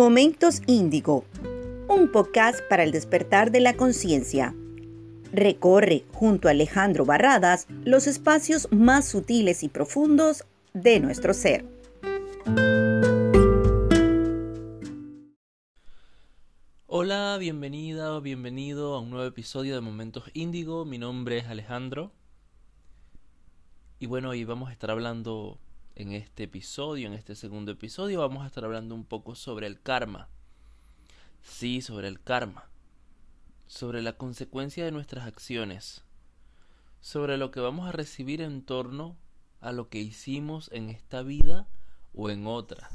Momentos Índigo, un podcast para el despertar de la conciencia. Recorre junto a Alejandro Barradas los espacios más sutiles y profundos de nuestro ser. Hola, bienvenida o bienvenido a un nuevo episodio de Momentos Índigo. Mi nombre es Alejandro. Y bueno, hoy vamos a estar hablando en este episodio, en este segundo episodio, vamos a estar hablando un poco sobre el karma. Sí, sobre el karma. Sobre la consecuencia de nuestras acciones. Sobre lo que vamos a recibir en torno a lo que hicimos en esta vida o en otra.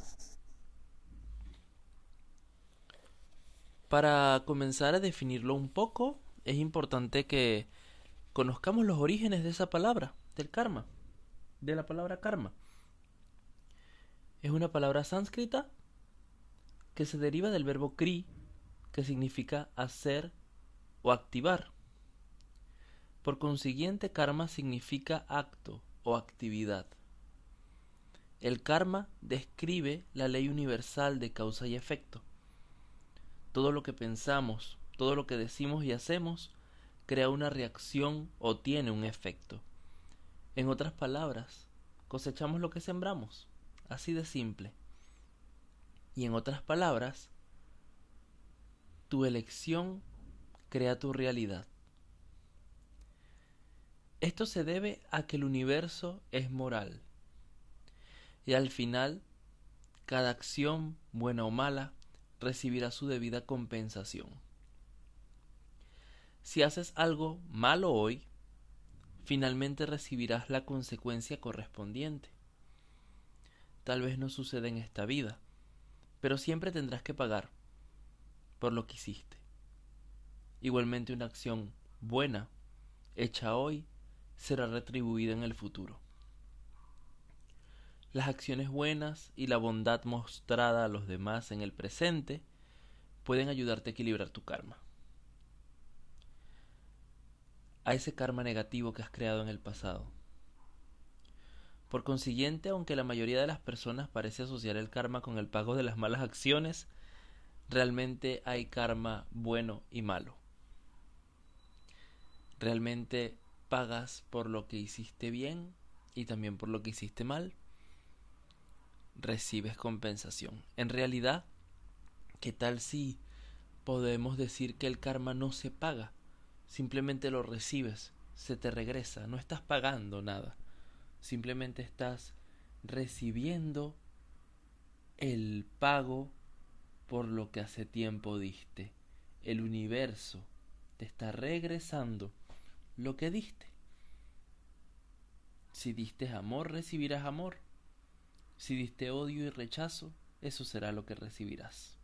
Para comenzar a definirlo un poco, es importante que conozcamos los orígenes de esa palabra, del karma, de la palabra karma es una palabra sánscrita que se deriva del verbo kri, que significa hacer o activar. Por consiguiente, karma significa acto o actividad. El karma describe la ley universal de causa y efecto. Todo lo que pensamos, todo lo que decimos y hacemos, crea una reacción o tiene un efecto. En otras palabras, cosechamos lo que sembramos. Así de simple. Y en otras palabras, tu elección crea tu realidad. Esto se debe a que el universo es moral. Y al final, cada acción, buena o mala, recibirá su debida compensación. Si haces algo malo hoy, finalmente recibirás la consecuencia correspondiente tal vez no suceda en esta vida, pero siempre tendrás que pagar por lo que hiciste. Igualmente una acción buena, hecha hoy, será retribuida en el futuro. Las acciones buenas y la bondad mostrada a los demás en el presente pueden ayudarte a equilibrar tu karma. A ese karma negativo que has creado en el pasado por consiguiente, aunque la mayoría de las personas parece asociar el karma con el pago de las malas acciones, realmente hay karma bueno y malo. Realmente pagas por lo que hiciste bien y también por lo que hiciste mal. Recibes compensación. En realidad, ¿qué tal si podemos decir que el karma no se paga? Simplemente lo recibes, se te regresa, no estás pagando nada simplemente estás recibiendo el pago por lo que hace tiempo diste. El universo te está regresando lo que diste. Si diste amor, recibirás amor. Si diste odio y rechazo, eso será lo que recibirás.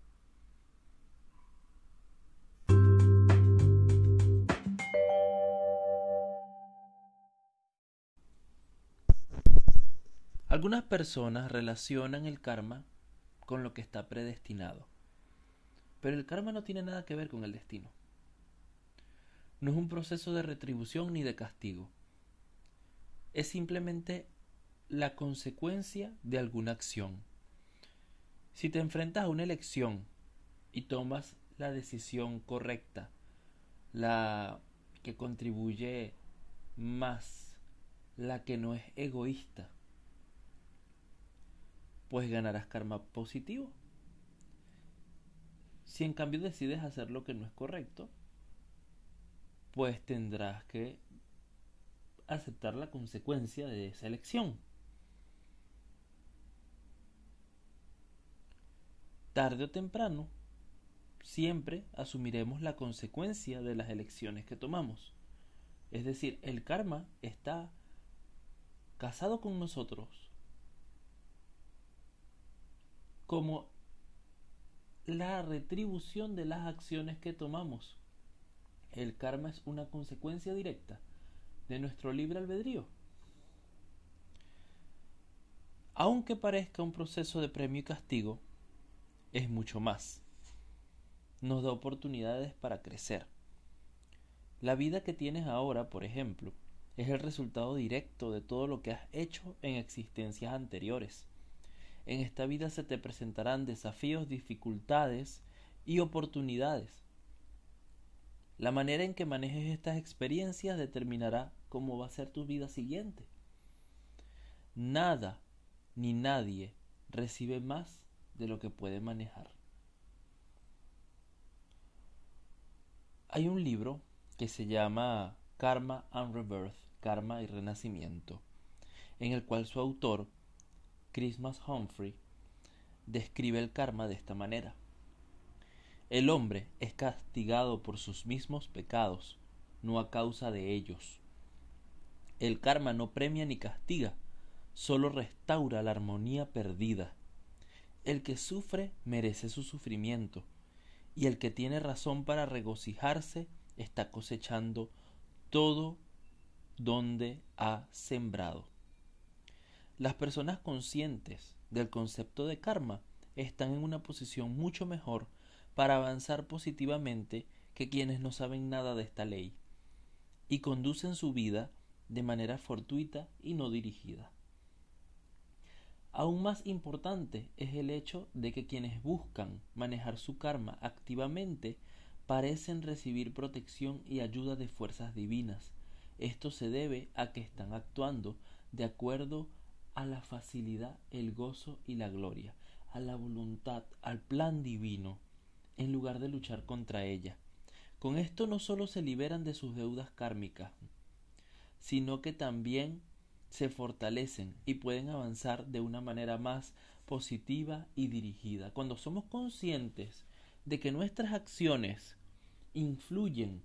Algunas personas relacionan el karma con lo que está predestinado. Pero el karma no tiene nada que ver con el destino. No es un proceso de retribución ni de castigo. Es simplemente la consecuencia de alguna acción. Si te enfrentas a una elección y tomas la decisión correcta, la que contribuye más, la que no es egoísta, pues ganarás karma positivo. Si en cambio decides hacer lo que no es correcto, pues tendrás que aceptar la consecuencia de esa elección. Tarde o temprano, siempre asumiremos la consecuencia de las elecciones que tomamos. Es decir, el karma está casado con nosotros como la retribución de las acciones que tomamos. El karma es una consecuencia directa de nuestro libre albedrío. Aunque parezca un proceso de premio y castigo, es mucho más. Nos da oportunidades para crecer. La vida que tienes ahora, por ejemplo, es el resultado directo de todo lo que has hecho en existencias anteriores En esta vida se te presentarán desafíos, dificultades y oportunidades. La manera en que manejes estas experiencias determinará cómo va a ser tu vida siguiente. Nada ni nadie recibe más de lo que puede manejar. Hay un libro que se llama Karma and Rebirth, Karma y Renacimiento, en el cual su autor, Christmas Humphrey, describe el karma de esta manera. El hombre es castigado por sus mismos pecados, no a causa de ellos. El karma no premia ni castiga, solo restaura la armonía perdida. El que sufre merece su sufrimiento, y el que tiene razón para regocijarse está cosechando todo donde ha sembrado. Las personas conscientes del concepto de karma están en una posición mucho mejor para avanzar positivamente que quienes no saben nada de esta ley y conducen su vida de manera fortuita y no dirigida. Aún más importante es el hecho de que quienes buscan manejar su karma activamente parecen recibir protección y ayuda de fuerzas divinas. Esto se debe a que están actuando de acuerdo la facilidad, el gozo y la gloria, a la voluntad, al plan divino, en lugar de luchar contra ella. Con esto no solo se liberan de sus deudas kármicas, sino que también se fortalecen y pueden avanzar de una manera más positiva y dirigida. Cuando somos conscientes de que nuestras acciones influyen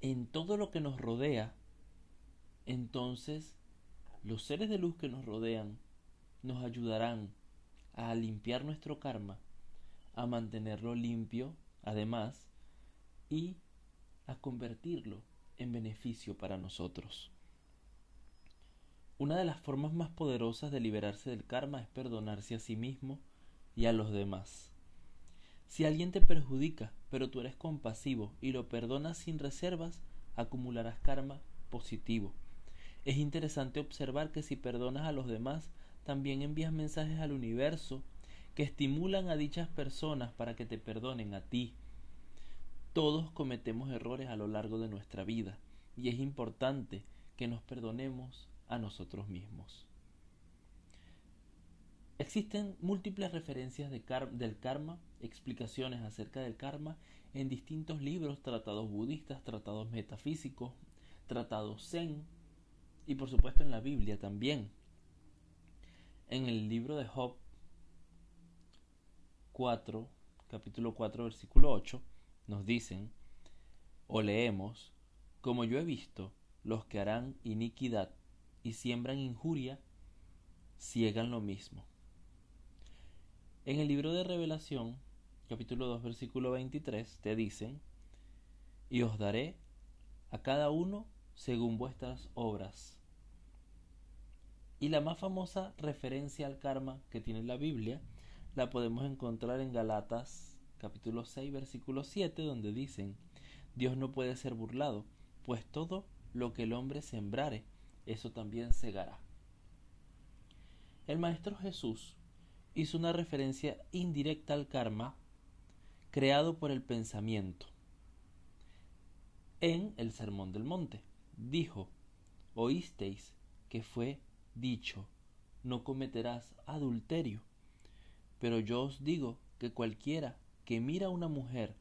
en todo lo que nos rodea, entonces los seres de luz que nos rodean nos ayudarán a limpiar nuestro karma, a mantenerlo limpio, además, y a convertirlo en beneficio para nosotros. Una de las formas más poderosas de liberarse del karma es perdonarse a sí mismo y a los demás. Si alguien te perjudica, pero tú eres compasivo y lo perdonas sin reservas, acumularás karma positivo. Es interesante observar que si perdonas a los demás, también envías mensajes al universo que estimulan a dichas personas para que te perdonen a ti. Todos cometemos errores a lo largo de nuestra vida y es importante que nos perdonemos a nosotros mismos. Existen múltiples referencias del karma, explicaciones acerca del karma en distintos libros, tratados budistas, tratados metafísicos, tratados zen y por supuesto en la Biblia también. En el libro de Job 4, capítulo 4, versículo 8, nos dicen o leemos, como yo he visto, los que harán iniquidad y siembran injuria, ciegan lo mismo. En el libro de Revelación, capítulo 2, versículo 23, te dicen, y os daré a cada uno según vuestras obras. Y la más famosa referencia al karma que tiene la Biblia la podemos encontrar en Galatas capítulo 6 versículo 7 donde dicen Dios no puede ser burlado, pues todo lo que el hombre sembrare, eso también segará. El Maestro Jesús hizo una referencia indirecta al karma creado por el pensamiento. En el Sermón del Monte dijo, oísteis que fue dicho, no cometerás adulterio. Pero yo os digo que cualquiera que mira a una mujer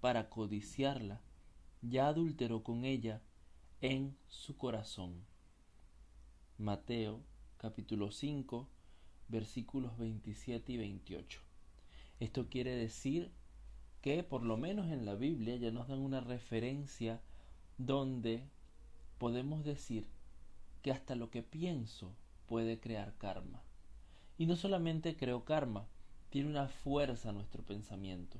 para codiciarla, ya adulteró con ella en su corazón. Mateo capítulo 5 versículos 27 y 28. Esto quiere decir que por lo menos en la Biblia ya nos dan una referencia donde podemos decir que hasta lo que pienso puede crear karma. Y no solamente creo karma, tiene una fuerza nuestro pensamiento.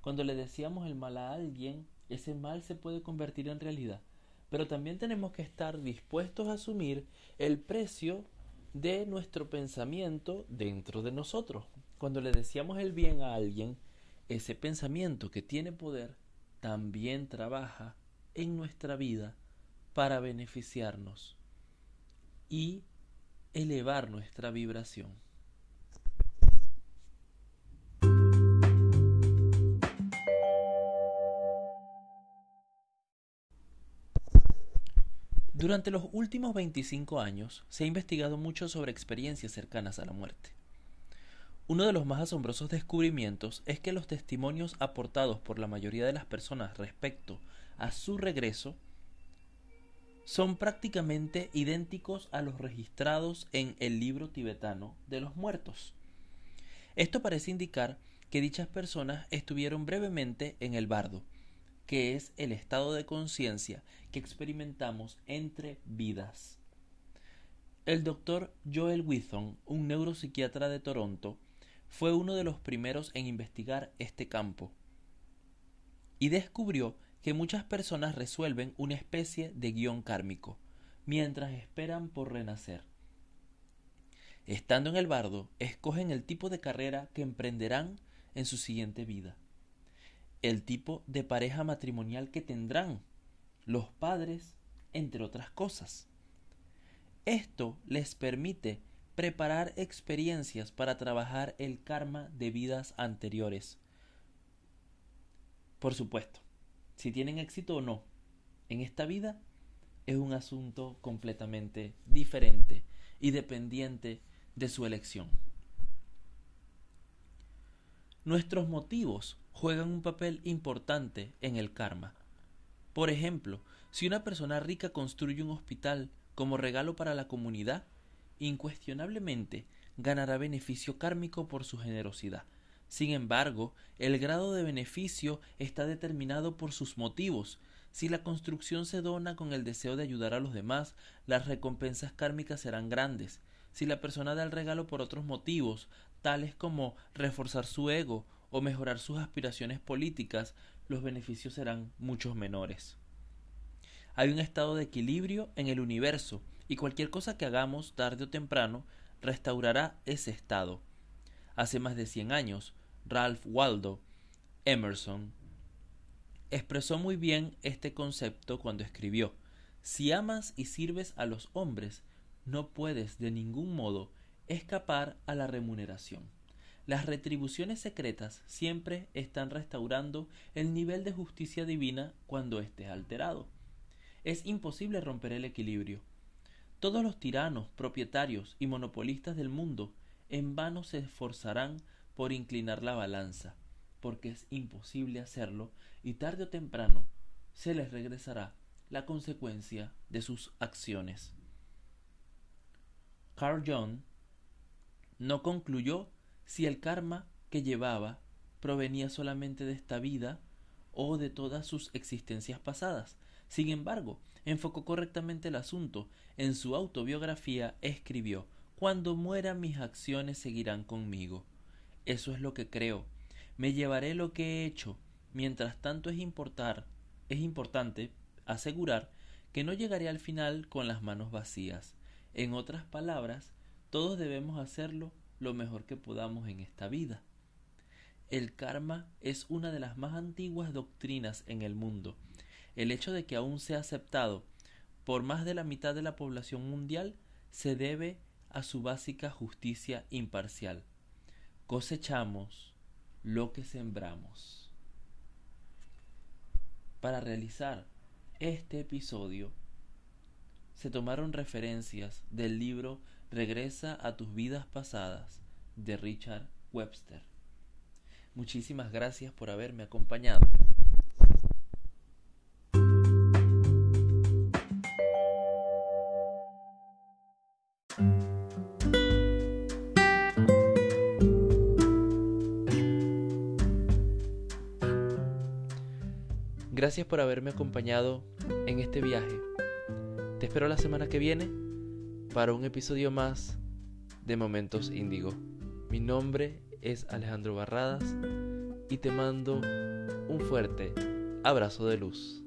Cuando le decíamos el mal a alguien, ese mal se puede convertir en realidad. Pero también tenemos que estar dispuestos a asumir el precio de nuestro pensamiento dentro de nosotros. Cuando le decíamos el bien a alguien, ese pensamiento que tiene poder también trabaja en nuestra vida para beneficiarnos y elevar nuestra vibración. Durante los últimos 25 años se ha investigado mucho sobre experiencias cercanas a la muerte. Uno de los más asombrosos descubrimientos es que los testimonios aportados por la mayoría de las personas respecto a su regreso son prácticamente idénticos a los registrados en el libro tibetano de los muertos. Esto parece indicar que dichas personas estuvieron brevemente en el bardo, que es el estado de conciencia que experimentamos entre vidas. El doctor Joel Withon, un neuropsiquiatra de Toronto, fue uno de los primeros en investigar este campo y descubrió que muchas personas resuelven una especie de guion kármico mientras esperan por renacer. Estando en el bardo, escogen el tipo de carrera que emprenderán en su siguiente vida el tipo de pareja matrimonial que tendrán los padres, entre otras cosas. Esto les permite preparar experiencias para trabajar el karma de vidas anteriores. Por supuesto, si tienen éxito o no en esta vida es un asunto completamente diferente y dependiente de su elección. Nuestros motivos juegan un papel importante en el karma. Por ejemplo, si una persona rica construye un hospital como regalo para la comunidad, incuestionablemente ganará beneficio kármico por su generosidad. Sin embargo, el grado de beneficio está determinado por sus motivos. Si la construcción se dona con el deseo de ayudar a los demás, las recompensas kármicas serán grandes. Si la persona da el regalo por otros motivos, tales como reforzar su ego o mejorar sus aspiraciones políticas, los beneficios serán muchos menores. Hay un estado de equilibrio en el universo y cualquier cosa que hagamos tarde o temprano restaurará ese estado. Hace más de cien años, Ralph Waldo Emerson expresó muy bien este concepto cuando escribió Si amas y sirves a los hombres, no puedes de ningún modo escapar a la remuneración. Las retribuciones secretas siempre están restaurando el nivel de justicia divina cuando esté alterado. Es imposible romper el equilibrio. Todos los tiranos, propietarios y monopolistas del mundo en vano se esforzarán por inclinar la balanza, porque es imposible hacerlo y tarde o temprano se les regresará la consecuencia de sus acciones. Carl John no concluyó si el karma que llevaba provenía solamente de esta vida o de todas sus existencias pasadas. Sin embargo, enfocó correctamente el asunto. En su autobiografía escribió Cuando muera mis acciones seguirán conmigo. Eso es lo que creo. Me llevaré lo que he hecho. Mientras tanto es importar, es importante asegurar que no llegaré al final con las manos vacías. En otras palabras, todos debemos hacerlo lo mejor que podamos en esta vida. El karma es una de las más antiguas doctrinas en el mundo. El hecho de que aún sea aceptado por más de la mitad de la población mundial se debe a su básica justicia imparcial. Cosechamos lo que sembramos. Para realizar este episodio se tomaron referencias del libro Regresa a tus vidas pasadas de Richard Webster. Muchísimas gracias por haberme acompañado. Gracias por haberme acompañado en este viaje. Te espero la semana que viene para un episodio más de Momentos Índigo. Mi nombre es Alejandro Barradas y te mando un fuerte abrazo de luz.